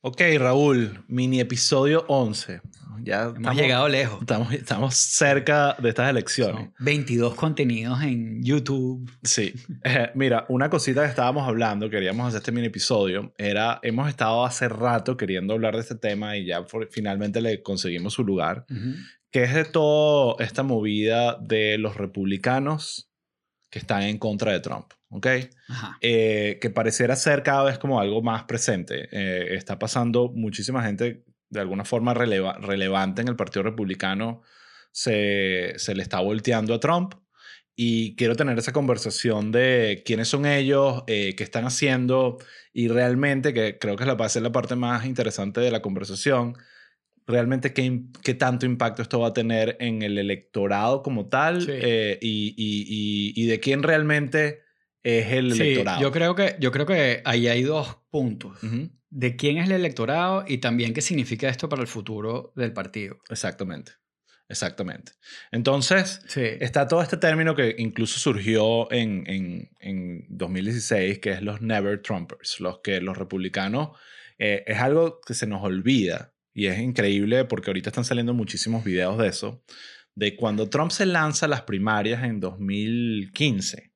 Ok, Raúl, mini episodio 11. Ya Hemos estamos, llegado lejos. Estamos, estamos cerca de estas elecciones. Son 22 contenidos en YouTube. Sí. Eh, mira, una cosita que estábamos hablando, queríamos hacer este mini episodio, era, hemos estado hace rato queriendo hablar de este tema y ya por- finalmente le conseguimos su lugar, que es de toda esta movida de los republicanos que están en contra de Trump, ¿ok? Eh, que pareciera ser cada vez como algo más presente. Eh, está pasando muchísima gente de alguna forma releva- relevante en el Partido Republicano se, se le está volteando a Trump y quiero tener esa conversación de quiénes son ellos, eh, qué están haciendo y realmente, que creo que es la, va a ser la parte más interesante de la conversación, realmente qué, qué tanto impacto esto va a tener en el electorado como tal Sí. eh, y, y- y- y de quién realmente es el Sí, electorado. yo creo, que, yo creo que ahí hay dos puntos. De quién es el electorado y también qué significa esto para el futuro del partido. Exactamente. Exactamente. Entonces, Sí. está todo este término que incluso surgió en, en, en 2016, que es los Never Trumpers, los que los republicanos, eh, es algo que se nos olvida y es increíble porque ahorita están saliendo muchísimos videos de eso, de cuando Trump se lanza a las primarias en 2015,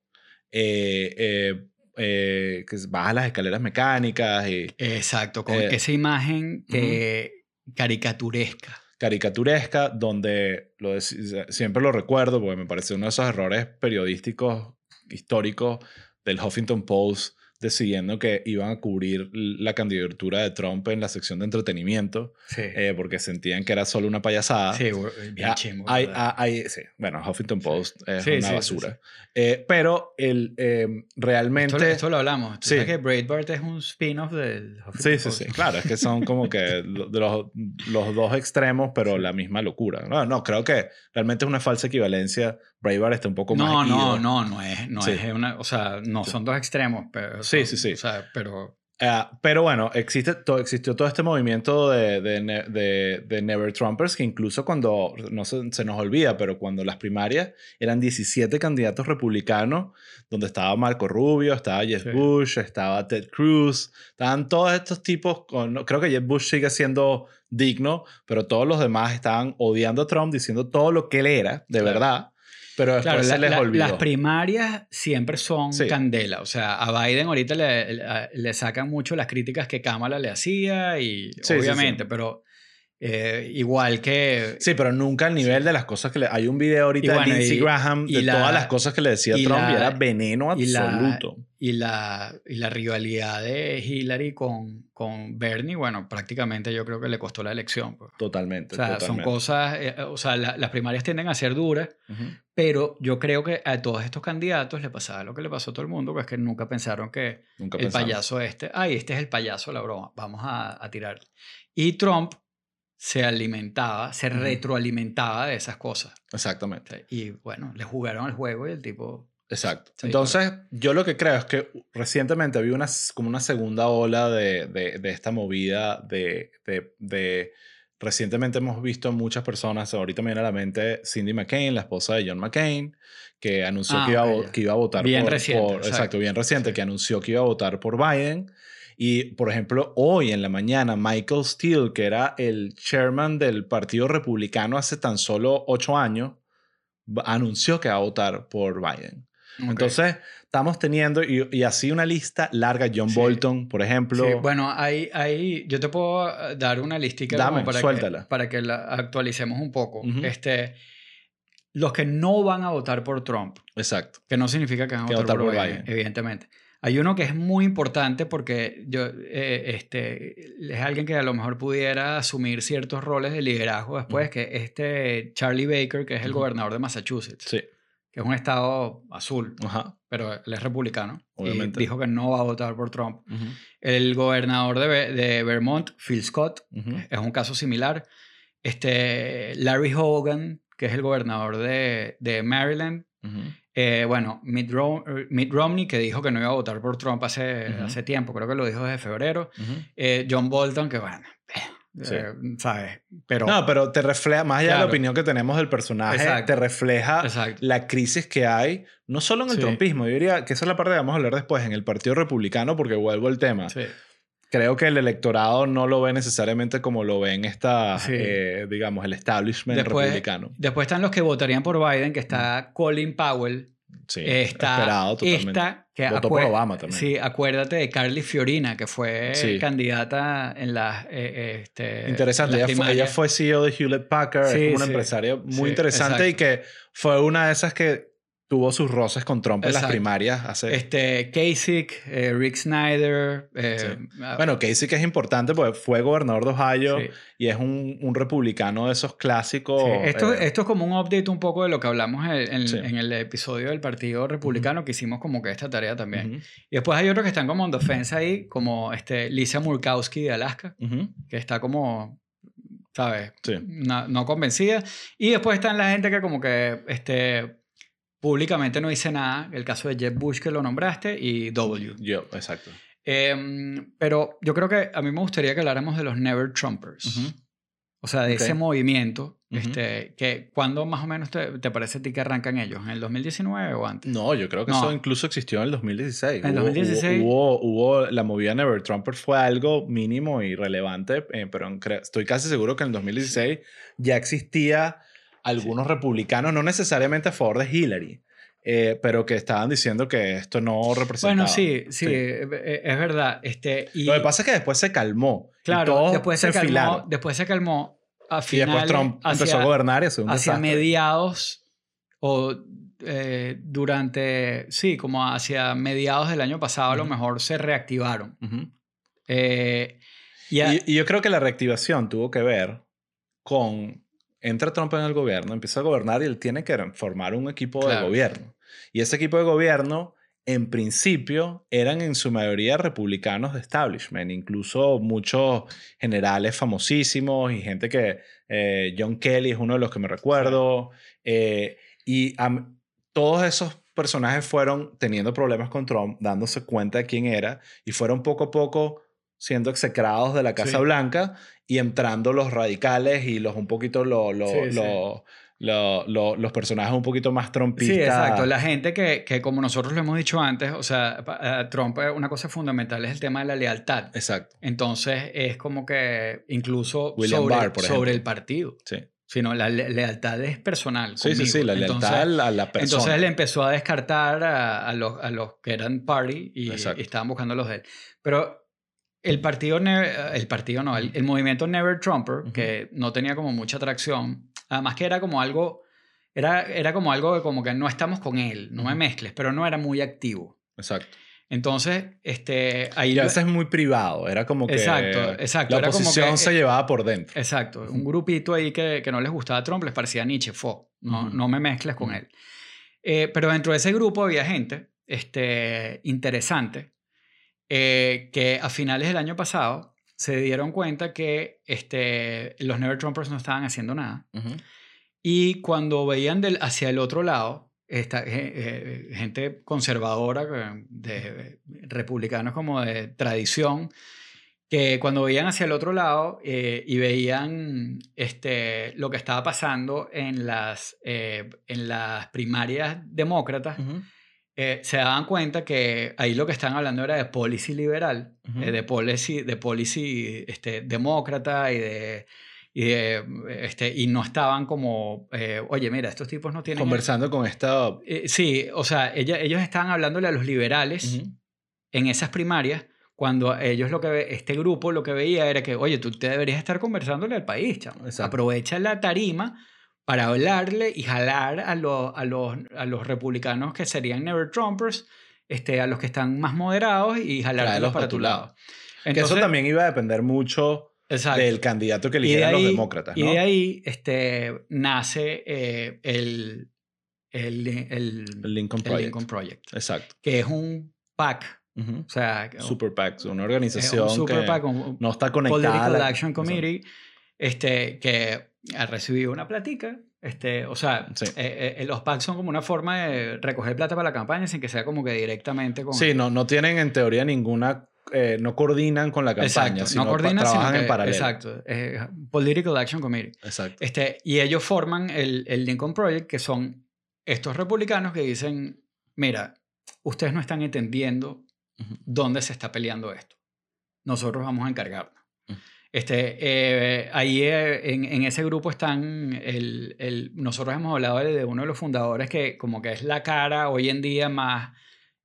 eh, eh, eh, que baja las escaleras mecánicas y Exacto, con esa imagen que caricaturesca. caricaturesca, donde lo siempre lo recuerdo porque me parece uno de esos errores periodísticos históricos del Huffington Post decidiendo que iban a cubrir la candidatura de Trump en la sección de entretenimiento Sí. eh, porque sentían que era solo una payasada. sí, bien chimbo, hay- ah, hay- sí, bueno, Huffington Post es Sí, una sí, sí, basura. Eh, pero el, eh, realmente... esto, esto lo hablamos. ¿Tú Sí. sabes que Breitbart es un spin-off del Sí, Huffington sí, Post? sí. Claro, es que son como que de los, los dos extremos, pero la misma locura. No, no, creo que realmente es una falsa equivalencia. Braveheart está un poco No, más. no, ido. no, no es, no Sí. es una, o sea, no son dos extremos, pero Sí, son- sí, sí. O sea, pero Eh, pero bueno, existe todo, existió todo este movimiento de, de, de- de Never Trumpers que incluso cuando, no se, se nos olvida, pero cuando las primarias eran 17 candidatos republicanos, donde estaba Marco Rubio, estaba Jeb Sí. Bush, estaba Ted Cruz, estaban todos estos tipos, con, no- creo que Jeb Bush sigue siendo digno, pero todos los demás estaban odiando a Trump, diciendo todo lo que él era, de Claro. verdad, pero después claro, se les la- olvidó. las primarias siempre son Sí. candela. O sea, a Biden ahorita le, le, le sacan mucho las críticas que Kamala le hacía y sí, obviamente, sí. pero eh, igual que... Sí, pero nunca al nivel de las cosas que le... Hay un video ahorita Y bueno, de Lindsey y- Graham y de la- todas las cosas que le decía y Trump y la- era veneno y la- absoluto. Y la, y la rivalidad de Hillary con, con Bernie, bueno, prácticamente yo creo que le costó la elección. pues. Totalmente. O sea, son totalmente. cosas, eh, o sea, la- las primarias tienden a ser duras, Ujú. pero yo creo que a todos estos candidatos le pasaba lo que le pasó a todo el mundo, que es que nunca pensaron que Nunca el payaso este, ay, este es el payaso, la broma, vamos a, a tirar. Y Trump se alimentaba, se retroalimentaba de esas cosas. Exactamente. Y bueno, le jugaron el juego y el tipo... Exacto. Entonces, yo lo que creo es que recientemente había una, como una segunda ola de, de, de esta movida de, de, de- Recientemente hemos visto muchas personas, ahorita me viene a la mente Cindy McCain, la esposa de John McCain, que anunció Ah, que, iba, a que iba a votar Bien por... reciente, por- exacto. exacto, bien reciente, Sí. que anunció que iba a votar por Biden. Y, por ejemplo, hoy en la mañana, Michael Steele, que era el chairman del Partido Republicano hace tan solo ocho años, anunció que va a votar por Biden. ok. Entonces, estamos teniendo, y, y así una lista larga, John Sí. Bolton, por ejemplo. Sí, bueno, ahí, ahí yo te puedo eh, dar una listica Dame, para, suéltala. que, para que la actualicemos un poco. Ujú. este, los que no van a votar por Trump, Exacto. que no significa que van a Que votar, votar por por Biden, Biden. evidentemente. Hay uno que es muy importante porque yo, eh, este, es alguien que a lo mejor pudiera asumir ciertos roles de liderazgo después, que este Charlie Baker, que es el gobernador de Massachusetts, Sí. que es un estado azul, Ajá. pero él es republicano. Obviamente. Y dijo que no va a votar por Trump. El gobernador de, de Vermont, Phil Scott, es un caso similar. Este, Larry Hogan, que es el gobernador de, de Maryland. Eh, bueno, Mitt, Rom- Mitt Romney, que dijo que no iba a votar por Trump hace, Ujú. hace tiempo, creo que lo dijo desde febrero. Ujú. Eh, John Bolton, que bueno, eh, Sí. eh, ¿sabes? Pero, No, pero te refleja, más allá de la Claro. opinión que tenemos del personaje, Exacto. te refleja Exacto. la crisis que hay, no solo en el Sí. trumpismo, yo diría que esa es la parte que vamos a hablar después, en el Partido Republicano, porque vuelvo al tema. Sí. Creo que el electorado no lo ve necesariamente como lo ven esta, eh, digamos, el establishment republicano. Después están los que votarían por Biden, que está Colin Powell. Sí, está esperado totalmente. Esta, que Votó por Obama también. Sí, acuérdate de Carly Fiorina, que fue candidata en las... Eh, este, interesante, ella, fue, CEO de Hewlett Packard, es una empresaria muy interesante y que fue una de esas que tuvo sus roces con Trump en las primarias hace... Este, Kasich, eh, Rick Snyder... Eh, ah, bueno, Kasich es importante porque fue gobernador de Ohio y es un, un, republicano de esos clásicos... Esto, eh, esto es como un update un poco de lo que hablamos en, en, el episodio del Partido Republicano que hicimos como que esta tarea también. Y después hay otros que están como en defensa ahí, como este, Lisa Murkowski de Alaska, que está como ¿sabes? No, no, convencida. Y después están la gente que como que este, Públicamente no hice nada, el caso de Jeb Bush que lo nombraste y W. Yo, exacto. Em, pero yo creo que a mí me gustaría que habláramos de los Never Trumpers. O sea, de ese movimiento, este, que ¿cuándo más o menos te, te, parece a ti que arrancan ellos? ¿En el 2019 o antes? No, yo creo que eso incluso existió en el 2016. En el 2016. Hubo, hubo, la movida Never Trumpers fue algo mínimo y relevante, eh, pero estoy casi seguro que en el 2016 ya existía algunos republicanos, no necesariamente a favor de Hillary, eh, pero que estaban diciendo que esto no representaba. Bueno, sí, sí, eh, eh, es verdad. Este, y, Lo que pasa es que después se calmó. Claro, después se, calmó. Después se calmó. A y después Trump empezó a gobernar y Hacia mediados o durante, sí, como hacia mediados del año pasado a lo mejor se reactivaron. y, y yo creo que la reactivación tuvo que ver con entra Trump en el gobierno, empieza a gobernar y él tiene que formar un equipo de gobierno. Y ese equipo de gobierno, en principio, eran en su mayoría republicanos de establishment, incluso muchos generales famosísimos y gente que, eh, John Kelly es uno de los que me recuerdo, eh, y todos esos personajes fueron teniendo problemas con Trump, dándose cuenta de quién era, y fueron poco a poco siendo execrados de la Casa Blanca y entrando los radicales y los un poquito los personajes un poquito más trompistas. Sí, exacto. La gente que, que, como nosotros lo hemos dicho antes, o sea, eh, Trump una cosa fundamental es el tema de la lealtad. Exacto. Entonces es como que incluso sobre, sobre el partido. Sí sino la lealtad es personal. Sí, sí, sí, la lealtad a la persona. Entonces él empezó a descartar a, los, a los, que eran party y, y, estaban buscando los de él. Pero el partido, el partido no, el, movimiento Never Trumper, que no tenía como mucha atracción, además que era como algo, era, era como algo de como que no estamos con él, no me mezcles, pero no era muy activo. Exacto. Entonces, este, ahí... Y a veces muy privado, era como que... Exacto, exacto. La oposición se llevaba por dentro. Exacto, un grupito ahí que, que no les gustaba a Trump, les parecía Nietzsche, fo, no, no me mezcles con él. Eh, pero dentro de ese grupo había gente este, interesante eh, que a finales del año pasado se dieron cuenta que este, los Never Trumpers no estaban haciendo nada. Y cuando veían del, hacia el otro lado, esta, eh, gente conservadora, de, republicanos como de tradición, que cuando veían hacia el otro lado eh, y veían este, lo que estaba pasando en las, en las primarias demócratas, eh, se daban cuenta que ahí lo que están hablando era de policy liberal, eh, de policy, de policy este, demócrata y de, y, este, y no estaban como, eh, oye, mira, estos tipos no tienen... Conversando con esta... sí, o sea, ella, ellos estaban hablándole a los liberales en esas primarias, cuando ellos lo que este grupo lo que veía era que, oye, tú te deberías estar conversándole al país, chamo. Aprovecha la tarima para hablarle y jalar a, los, a, los, a los republicanos que serían Never Trumpers, este, a los que están más moderados y jalarlos para tu lado. que eso también iba a depender mucho del candidato que eligieran los demócratas. ¿no? Y de ahí este, nace eh, el, el, el, Lincoln Project. Lincoln Project. Exacto. Que es un PAC. o sea, super PAC, una organización super que no está conectada. Political Action Committee, este, que ha recibido una platica. Este, o sea, eh, eh, los PACs son como una forma de recoger plata para la campaña sin que sea como que directamente con... Sí, no, no tienen en teoría ninguna... Eh, no coordinan con la campaña, exacto, sino no coordinan, trabajan en paralelo. Exacto. Political Action Committee. Exacto. Este, y ellos forman el, el Lincoln Project, que son estos republicanos que dicen, mira, ustedes no están entendiendo dónde se está peleando esto. nosotros vamos a encargarnos. Este, eh, ahí eh, en, en, ese grupo están, el, el, nosotros hemos hablado de, de, uno de los fundadores que como que es la cara hoy en día más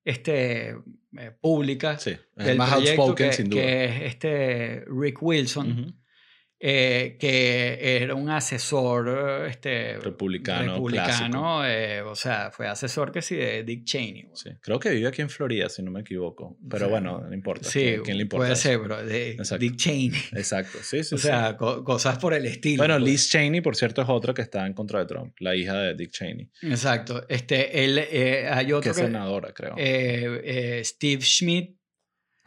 este, eh, pública sí, del más proyecto, outspoken que, sin duda. que es este Rick Wilson. Eh, que era un asesor este, Republicano republicano, eh, o sea, fue asesor que sí de Dick Cheney. Sí, creo que vive aquí en Florida, si no me equivoco. Pero Sí. bueno, no importa. Sí, ¿Quién, quién le importa? puede eso? ser, pero de Exacto. Dick Cheney. Exacto, sí, sí. o sí. sea, co- cosas por el estilo. Bueno, pues. Liz Cheney, por cierto, es otra que está en contra de Trump, la hija de Dick Cheney, Exacto. Este, él, eh, hay que otro es que, senadora, creo. eh, eh, Steve Schmidt.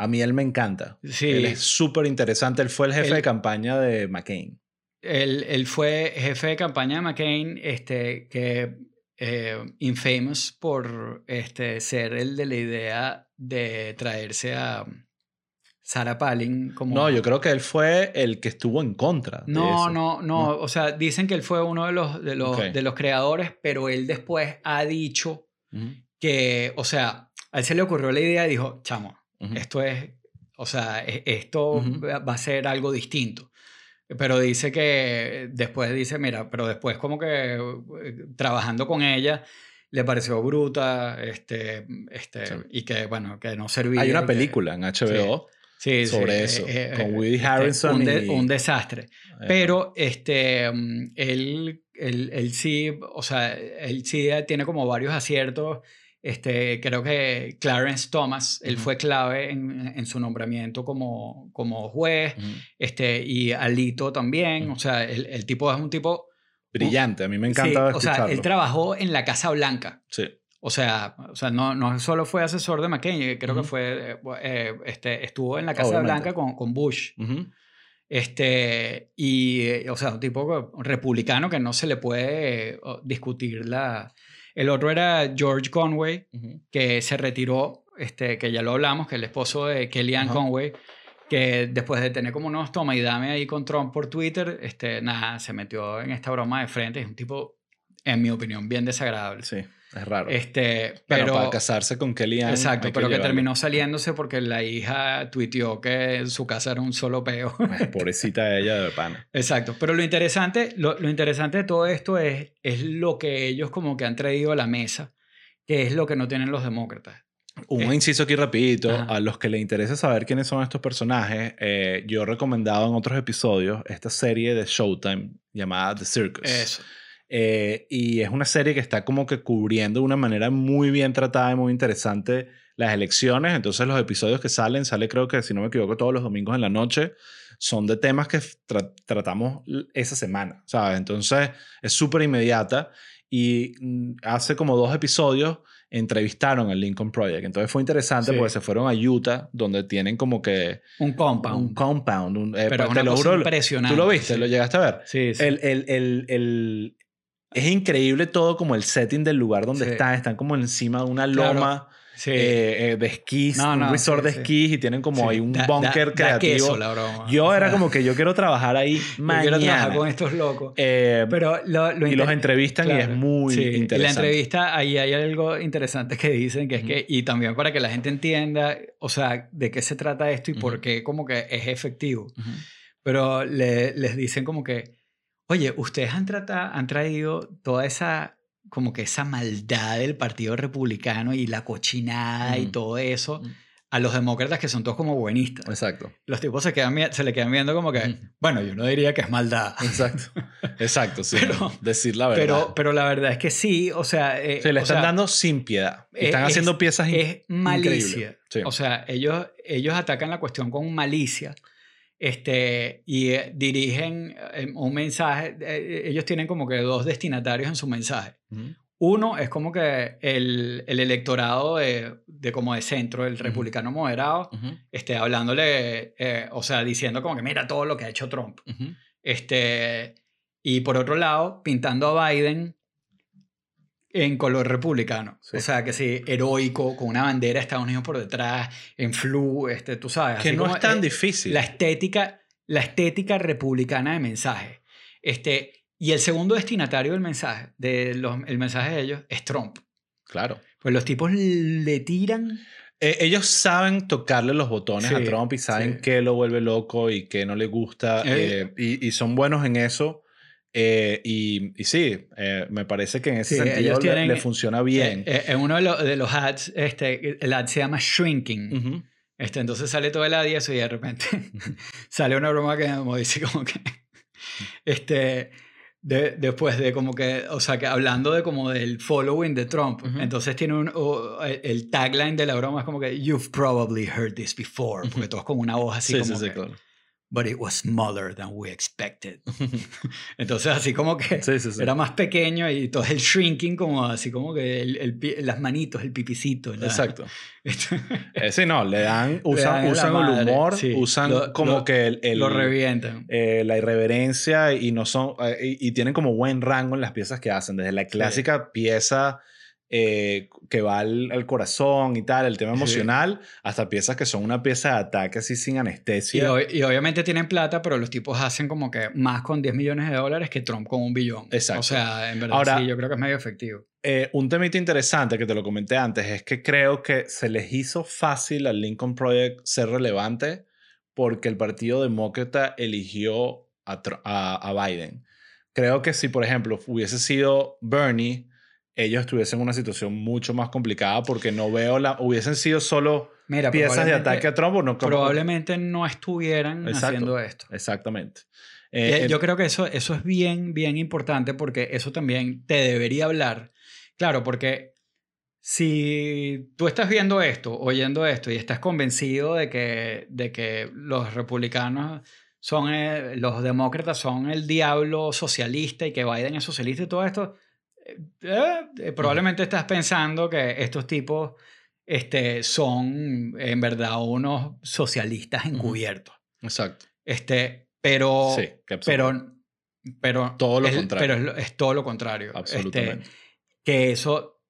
A mí él me encanta. Sí, Él es súper interesante. Él fue el jefe Él- de campaña de McCain. él, él fue jefe de campaña de McCain, este, que eh, infamous por este, ser el de la idea de traerse a Sarah Palin como... No, yo creo que él fue el que estuvo en contra. de No, eso. no, no, No. O sea, dicen que él fue uno de los, de los, de los creadores, pero él después ha dicho que, o sea, a él se le ocurrió la idea y dijo, chamo, ujú. esto es, o sea, e- esto Ujú. va va a ser algo distinto. Pero dice que después dice, mira, pero después como que eh, trabajando con ella le pareció bruta, este, este, Sí. y que, bueno, que no servía. Hay una que- película en HBO sí, sí, sobre eh, eso, eh, con eh, Woody este, Harrelson un, de- y- un desastre. eh, Pero este, mm, él, él, él sí, o sea, él sí tiene como varios aciertos. Este, creo que Clarence Thomas, él Ujú. fue clave en, en su nombramiento como, como juez. ujú. Este, y Alito también. Ujú. O sea, el, el tipo es un tipo... Brillante, a mí me Sí, encanta o sea, escucharlo. él trabajó en la Casa Blanca. Sí. O sea, o sea no, no solo fue asesor de McCain, creo que fue, eh, eh, este, estuvo en la Casa Obviamente. Blanca con, con Bush. Este, y, o sea, un tipo republicano que no se le puede discutir la... El otro era George Conway, que se retiró, este, que ya lo hablamos, que es el esposo de Kellyanne. Conway, que después de tener como unos toma y dame ahí con Trump por Twitter, este, nada, se metió en esta broma de frente. Es un tipo, en mi opinión, bien desagradable. Sí, es raro. Este, pero pero... para casarse con Kellyanne Exacto, pero que llevarlo. terminó saliéndose porque la hija tuiteó que su casa era un solo peo. Pobrecita ella de pana. Exacto, pero lo interesante, lo, lo interesante de todo esto es, es lo que ellos como que han traído a la mesa, que es lo que no tienen los demócratas. Un Eh, inciso aquí rapidito, ajá. a los que les interesa saber quiénes son estos personajes, eh, yo he recomendado en otros episodios esta serie de Showtime llamada The Circus. Eso. Eh, y es una serie que está como que cubriendo de una manera muy bien tratada y muy interesante las elecciones. Entonces los episodios que salen, sale creo que si no me equivoco todos los domingos en la noche, son de temas que tra- tratamos esa semana, ¿sabes? Entonces es súper inmediata y mm, hace como dos episodios entrevistaron al Lincoln Project. Entonces fue interesante Sí. porque se fueron a Utah, donde tienen como que Un compound. un compound. un- eh, pero es te una lo cosa juro, impresionante. ¿Tú lo viste? Sí. ¿Lo llegaste a ver? Sí, sí. El, el, el, el- es increíble todo como el setting del lugar donde Sí. están. Están como encima de una Claro. loma sí. eh, eh, de esquís, No, un no, resort sí, de sí. esquís y tienen como Sí. ahí un búnker da- da creativo. queso la broma. Yo O era sea, como que yo quiero trabajar ahí yo mañana. quiero trabajar con estos locos. Eh, Pero lo, lo y los entrevistan y es Claro, muy sí. Y la interesante. entrevista, ahí hay algo interesante que dicen, que es que, y también para que la gente entienda, o sea, de qué se trata esto y por qué como que es efectivo. Pero le- les dicen como que, oye, ustedes han, tratado, han traído toda esa, como que esa maldad del Partido Republicano y la cochinada y Ujú. todo eso Ujú. a los demócratas que son todos como buenistas. Exacto. Los tipos se, quedan, se le quedan viendo como que, Ujú. bueno, yo no diría que es maldad. Exacto. Exacto, sí. Pero- decir la verdad. Pero, pero la verdad es que sí, o sea... eh, Se le están sea, dando sin piedad. Y Están es- haciendo piezas es malicia. Sí. O sea, ellos, ellos atacan la cuestión con malicia este, y eh, dirigen eh, un mensaje. eh, ellos tienen como que dos destinatarios en su mensaje. Uno es como que el, el electorado de, de como de centro, el republicano moderado, Ujú. este, hablándole, eh, o sea, diciendo como que mira todo lo que ha hecho Trump. Este, y por otro lado, pintando a Biden en color republicano. Sí. O sea, que sí, heroico, con una bandera de Estados Unidos por detrás, en flu, este, tú sabes. Que no es tan difícil. La estética, la estética republicana de mensaje. Este, y el segundo destinatario del mensaje, de los, el mensaje de ellos, es Trump. Claro. Pues los tipos le tiran Eh, ellos saben tocarle los botones a Sí, Trump y saben sí. qué lo vuelve loco y qué no le gusta. Eh, eh, y, y son buenos en eso. Eh, y, y sí, eh, me parece que en ese Sí, sentido ellos le- tienen- le, funciona bien. Eh, en uno de, los- de los ads, este, el ad se llama Shrinking. Ujú. Este, entonces sale todo el ad y eso y de repente sale una broma que como dice como que este de- después de como que o sea que hablando de como del following de Trump Ujú. entonces tiene un o- el, tagline de la broma es como que you've probably heard this before porque todos con una voz así Sí, como sí, sí, que, claro. But it was smaller than we expected entonces así como que Sí, sí, sí. era más pequeño y todo el shrinking como así como que el, las manitos el pipicito la- Exacto. Eh, sí, no, le dan, usan, dan usan el humor, usan Lo- como lo- que el, el- lo revientan eh, la irreverencia y no son eh, y, y tienen como buen rango en las piezas que hacen, desde la clásica pieza eh, que va al, al corazón y tal, el tema Sí. emocional, hasta piezas que son una pieza de ataque así sin Y, anestesia. ob- y obviamente tienen plata, pero los tipos hacen como que más con 10 millones de dólares que Trump con un billón. Exacto. O sea, en verdad Ahora- sí, yo creo que es medio efectivo. Eh, un temita interesante que te lo comenté antes es que creo que se les hizo fácil al Lincoln Project ser relevante porque el Partido Demócrata eligió a, a- a Biden. Creo que si, por ejemplo, hubiese sido Bernie, ellos estuviesen en una situación mucho más complicada porque no veo la... Hubiesen sido solo Mira, piezas de ataque a Trump no... Probablemente no estuvieran Exacto. haciendo esto. Exactamente. Eh, yo creo que eso, eso es bien, bien importante porque eso también te debería hablar. Claro, porque si tú estás viendo esto, oyendo esto y estás convencido de que, de que los republicanos son, eh, los demócratas son el diablo socialista y que Biden es socialista y todo esto, eh, eh, probablemente estás pensando que estos tipos este, son en verdad unos socialistas encubiertos. Exacto. Este, pero, Sí, pero, pero Todo lo es- contrario. Pero es todo lo contrario. Este, Absolutamente. que eso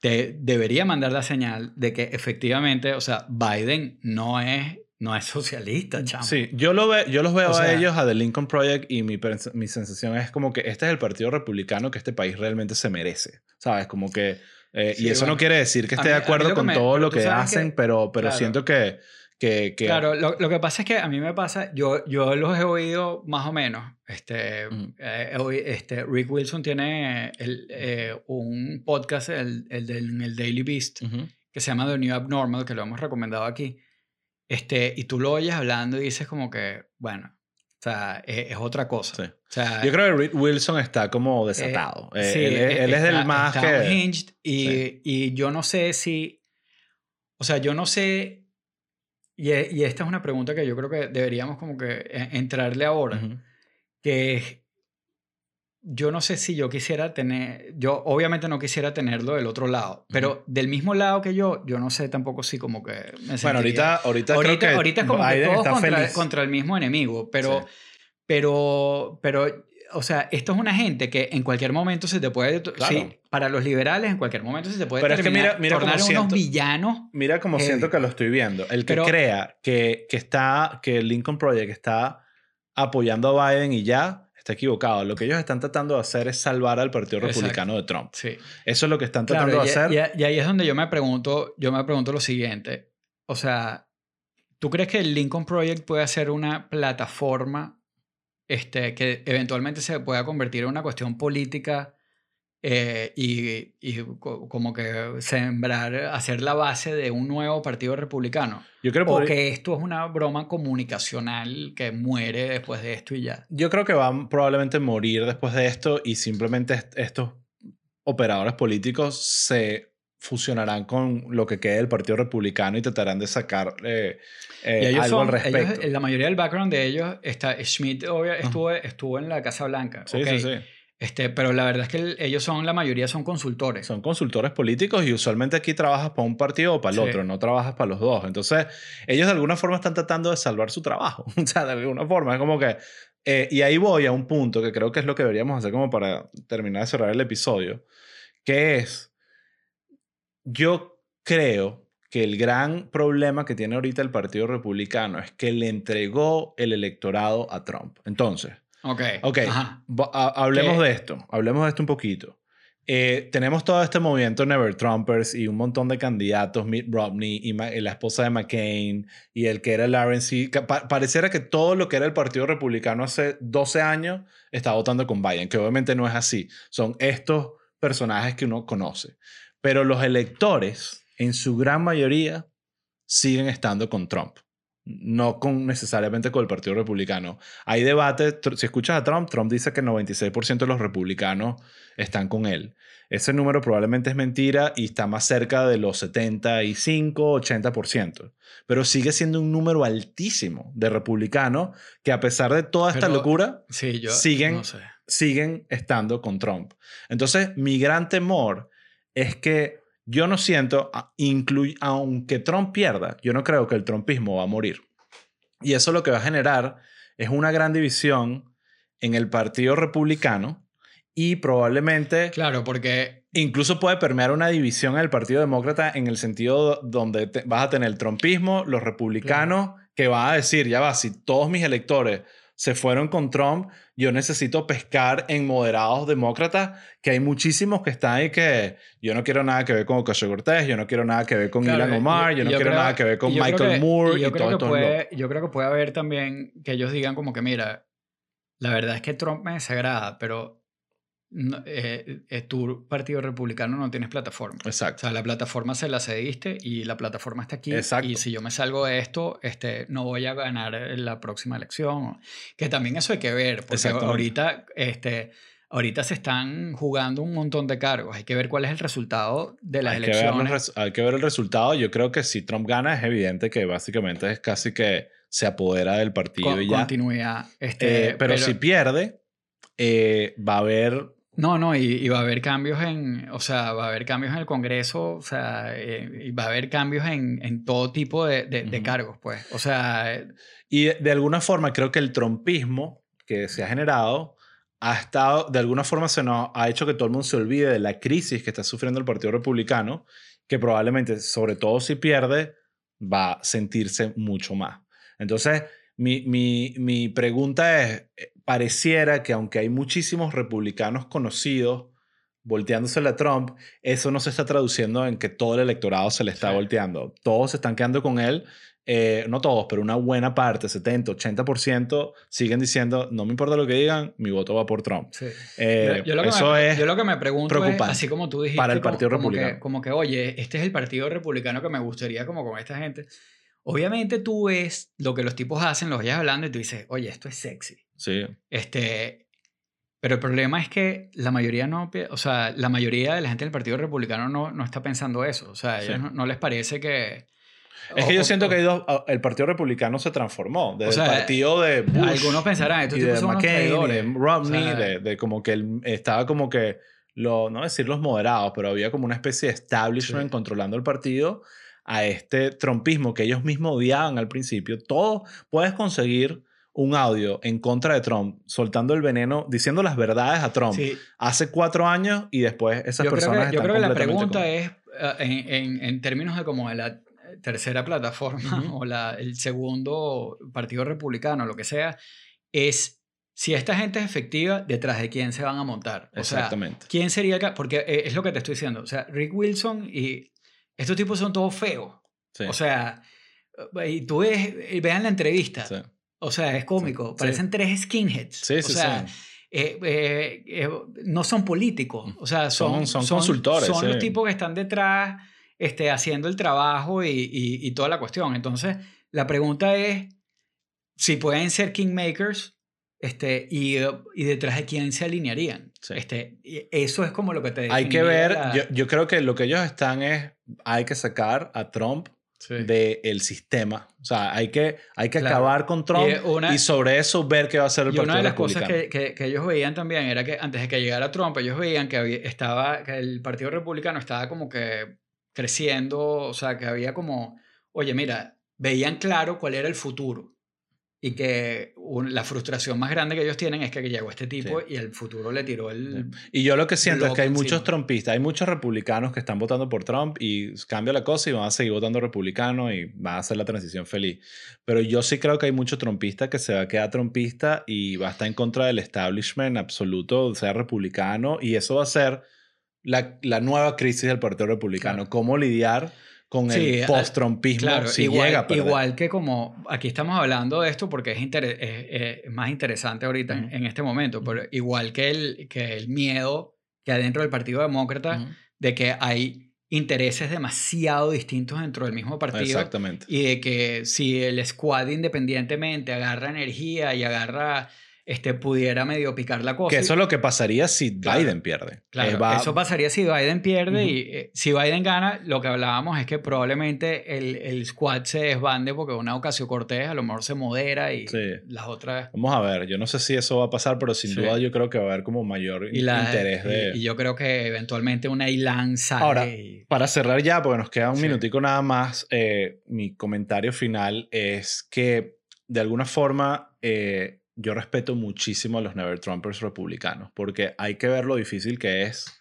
te debería mandar la señal de que efectivamente, o sea, Biden no es, no es socialista, chamo. Sí, yo, lo ve, yo los veo O sea- a ellos, a The Lincoln Project, y mi, mi sensación es como que este es el partido republicano que este país realmente se merece. ¿Sabes? Como que. eh, Sí, y eso bueno. no quiere decir que esté mí- de acuerdo con me- todo lo que hacen, que- pero, pero claro. siento que. que, que Claro, lo, lo que pasa es que a mí me pasa, yo, yo los he oído más o menos. Este, Ujú. eh, este, Rick Wilson tiene el, eh, un podcast, el, el del el Daily Beast, Ujú. que se llama The New Abnormal, que lo hemos recomendado aquí. Este, y tú lo oyes hablando y dices como que, bueno, o sea, es, es otra cosa. Sí. O sea, Yo creo que Rick Wilson está como desatado. Eh, sí, él, es- eh, él es del más está que. unhinged y, Sí. y yo no sé si, o sea, yo no sé, y, e- y esta es una pregunta que yo creo que deberíamos como que eh, entrarle ahora, que es, yo no sé si yo quisiera tener, yo obviamente no quisiera tenerlo del otro lado, pero del mismo lado que yo, yo no sé tampoco si como que me Bueno, ahorita, ahorita, ahorita, creo que ahorita es como que Biden todos está contra, feliz. contra el mismo enemigo, pero, Sí. pero, pero, o sea, esto es una gente que en cualquier momento se te puede, Claro. sí, para los liberales en cualquier momento se te puede Pero es que terminar, mira- mira tornar unos siento- villanos. Mira como Heavy. siento que lo estoy viendo. El que Pero- crea que, que está, que el Lincoln Project está apoyando a Biden y ya, está equivocado. Lo que ellos están tratando de hacer es salvar al Partido Exacto. Republicano de Trump. Sí. Eso es lo que están Claro, tratando y, de hacer. y- y ahí es donde yo me pregunto, yo me pregunto lo siguiente. O sea, ¿tú crees que el Lincoln Project puede ser una plataforma este, que eventualmente se pueda convertir en una cuestión política eh, y, y co- como que sembrar, hacer la base de un nuevo partido republicano? Yo creo, ¿O que esto es una broma comunicacional que muere después de esto y ya? yo creo que van probablemente a morir después de esto y simplemente est- estos operadores políticos se fusionarán con lo que quede del Partido Republicano y tratarán de sacar eh, eh, algo son, al respecto. ellos- la mayoría del background de ellos está, Schmidt obvio, estuvo, estuvo en la Casa Blanca, sí, ok, sí, sí. Este, pero la verdad es que el- ellos son, la mayoría son consultores. Son consultores políticos y usualmente aquí trabajas para un partido o para el Sí. otro, no trabajas para los dos. Entonces, ellos de alguna forma están tratando de salvar su trabajo. o sea, de alguna forma. Es como que. eh, y ahí voy a un punto que creo que es lo que deberíamos hacer como para terminar de cerrar el episodio, que es. Yo creo que el gran problema que tiene ahorita el Partido Republicano es que le entregó el electorado a Trump. Entonces, Ok. Ok, Ajá. hablemos ¿Qué? de esto, hablemos de esto un poquito. eh, tenemos todo este movimiento Never Trumpers y un montón de candidatos, Mitt Romney y, la esposa de McCain y el que era el RNC. pareciera que todo lo que era el Partido Republicano hace 12 años está votando con Biden, que obviamente no es así. Son estos personajes que uno conoce. Pero los electores, en su gran mayoría, siguen estando con Trump no con necesariamente con el Partido Republicano. Hay debate, si escuchas a Trump, Trump dice que el 96% de los republicanos están con él. Ese número probablemente es mentira y está más cerca de los 75, 80%. Pero sigue siendo un número altísimo de republicanos que a pesar de toda esta locura, siguen, siguen estando con Trump. Entonces, mi gran temor es que yo no siento, aunque Trump pierda, yo no creo que el trumpismo va a morir. Y eso lo que va a generar es una gran división en el Partido Republicano y probablemente... Claro, porque... Incluso puede permear una división en el Partido Demócrata en el sentido donde vas a tener el trumpismo, los republicanos, que va a decir, ya va, si todos mis electores se fueron con Trump, yo necesito pescar en moderados demócratas, que hay muchísimos que están ahí que yo no quiero nada que ver con Ocasio Cortés, yo no quiero nada que ver con Ilan Omar, yo no quiero nada que ver con Michael Moore y, todo esto. Yo creo que puede haber también que ellos digan como que, mira, la verdad es que Trump me desagrada, pero eh, eh, tu partido republicano no tienes plataforma. Exacto. O sea, la plataforma se la cediste y la plataforma está aquí. Exacto. Y si yo me salgo de esto, este, no voy a ganar la próxima elección. Que también eso hay que ver, porque ahorita, este, ahorita se están jugando un montón de cargos. Hay que ver cuál es el resultado de las elecciones. hay que ver el resultado. Yo creo que si Trump gana, es evidente que básicamente es casi que se apodera del partido y ya. Continuidad. Este, eh, pero, si pierde, va a haber no, no, y, va a haber cambios en, o sea, va a haber cambios en el Congreso, o sea, eh, y va a haber cambios en, en todo tipo de, de, cargos, pues. O sea... Eh, y de, alguna forma creo que el trompismo que se ha generado ha estado, de alguna forma se nos ha hecho que todo el mundo se olvide de la crisis que está sufriendo el Partido Republicano, que probablemente, sobre todo si pierde, va a sentirse mucho más. Entonces, mi, mi, mi pregunta es, pareciera que aunque hay muchísimos republicanos conocidos volteándose a Trump, eso no se está traduciendo en que todo el electorado se le está volteando. Todos se están quedando con él. Eh, no todos, pero una buena parte, 70, 80%, siguen diciendo, no me importa lo que digan, mi voto va por Trump. Eh, yo, lo eso es yo lo que me pregunto es, así como tú dijiste, para el Partido Republicano. como que, oye, este es el Partido Republicano que me gustaría como con esta gente. Obviamente tú ves lo que los tipos hacen, los vayas hablando y tú dices, oye, esto es sexy. Sí. Este, pero el problema es que la mayoría no, o sea, la mayoría de la gente del Partido Republicano no, no está pensando eso. O sea, a ellos no, les parece que... Es que yo siento que el Partido Republicano se transformó. Desde el partido de Bush. Algunos pensarán, estos y de McCain, de Romney, de, como que él estaba como que, lo, no decir los moderados, pero había como una especie de establishment controlando el partido a este trompismo que ellos mismos odiaban al principio. Todo puedes conseguir un audio en contra de Trump, soltando el veneno, diciendo las verdades a Trump hace cuatro años y después esas personas. yo creo que la pregunta es, eh, en, en, términos de como la tercera plataforma o la, el segundo partido republicano, lo que sea, es si esta gente es efectiva, detrás de quién se van a montar. Exactamente. ¿quién sería acá? Porque eh, es lo que te estoy diciendo. O sea, Rick Wilson y estos tipos son todos feos. O sea, y tú ves, vean la entrevista. Sí o sea, es cómico. Parecen tres skinheads. Sí, sí, o sea, eh, eh, eh, no son políticos. O sea, son, son, consultores. Son los tipos que están detrás este, haciendo el trabajo y, y, toda la cuestión. Entonces, la pregunta es si pueden ser kingmakers este, y, y detrás de quién se alinearían. Este, eso es como lo que te Hay que ver, yo, yo creo que lo que ellos están es, hay que sacar a Trump del sistema. O sea, hay que, hay que acabar con Trump y, sobre eso ver qué va a hacer el y Partido Una de las cosas que, que, ellos veían también era que antes de que llegara Trump, ellos veían que, estaba, que el Partido Republicano estaba como que creciendo, o sea, que había como, oye, mira, veían claro cuál era el futuro y que la frustración más grande que ellos tienen es que llegó este tipo y el futuro le tiró el... Y yo lo que siento es que hay muchos trumpistas, hay muchos republicanos que están votando por Trump y cambia la cosa y van a seguir votando republicano y van a hacer la transición feliz. Pero yo sí creo que hay muchos trumpistas que se va a quedar trumpista y va a estar en contra del establishment absoluto, sea republicano, y eso va a ser la, la nueva crisis del Partido Republicano, cómo lidiar con el post-trumpismo claro, si igual, llega Igual que como aquí estamos hablando de esto porque es, es, más interesante ahorita en, este momento, pero igual que el, que el miedo que hay dentro del Partido Demócrata de que hay intereses demasiado distintos dentro del mismo partido. Exactamente. Y de que si el squad independientemente agarra energía y agarra este, pudiera medio picar la cosa. Que eso es lo que pasaría si Biden pierde. Claro, eso pasaría si Biden pierde y eh, si Biden gana, lo que hablábamos es que probablemente el, el squad se desbande porque una ocasión Cortés a lo mejor se modera y las otras... Vamos a ver, yo no sé si eso va a pasar, pero sin duda yo creo que va a haber como mayor interés de... Y, yo creo que eventualmente una Ilan sale... Ahora, para cerrar ya, porque nos queda un minutico nada más, eh, mi comentario final es que de alguna forma... Eh, yo respeto muchísimo a los Never Trumpers republicanos, porque hay que ver lo difícil que es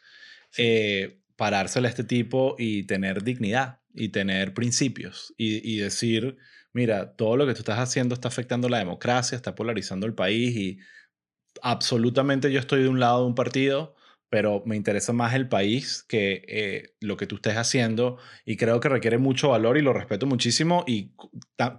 eh, a este tipo y tener dignidad y tener principios y, decir, mira, todo lo que tú estás haciendo está afectando la democracia, está polarizando el país y absolutamente yo estoy de un lado de un partido, pero me interesa más el país que eh, lo que tú estés haciendo y creo que requiere mucho valor y lo respeto muchísimo y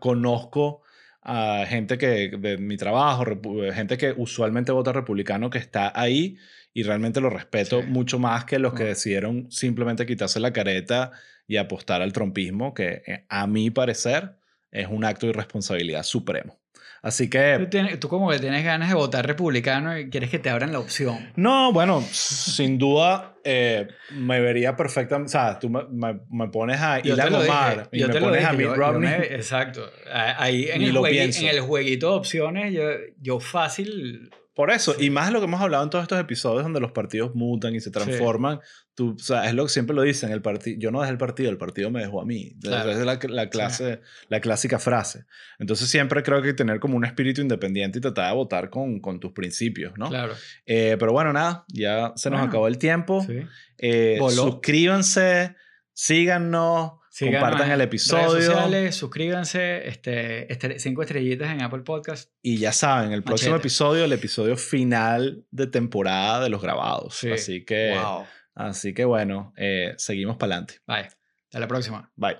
conozco a gente que de mi trabajo, gente que usualmente vota republicano que está ahí y realmente lo respeto mucho más que los que decidieron simplemente quitarse la careta y apostar al trompismo, que eh, a mi parecer es un acto de irresponsabilidad supremo. Así que... Tú, como que tienes ganas de votar republicano y quieres que te abran la opción. No, bueno, sin duda eh, me vería perfectamente... O sea, tú me, me, pones a Ilan Omar y me pones a Mitt Romney. exacto. Ahí en el, en el jueguito de opciones yo, yo fácil por eso, y más lo que hemos hablado en todos estos episodios donde los partidos mutan y se transforman, tú, o sea, es lo que siempre lo dicen, el partido, yo no dejé el partido, el partido me dejó a mí. Es la, la, clase, la clásica frase. Entonces siempre creo que tener como un espíritu independiente y tratar de votar con, con tus principios, ¿no? Claro. Eh, pero bueno, nada, ya se nos acabó el tiempo. Eh, suscríbanse, síganos. Compartan el episodio. Redes sociales, suscríbanse, este, este, cinco estrellitas en Apple Podcast. Y ya saben, el próximo episodio, el episodio final de temporada de los grabados. Así que, así que bueno, eh, seguimos para adelante. Bye. Hasta la próxima. Bye.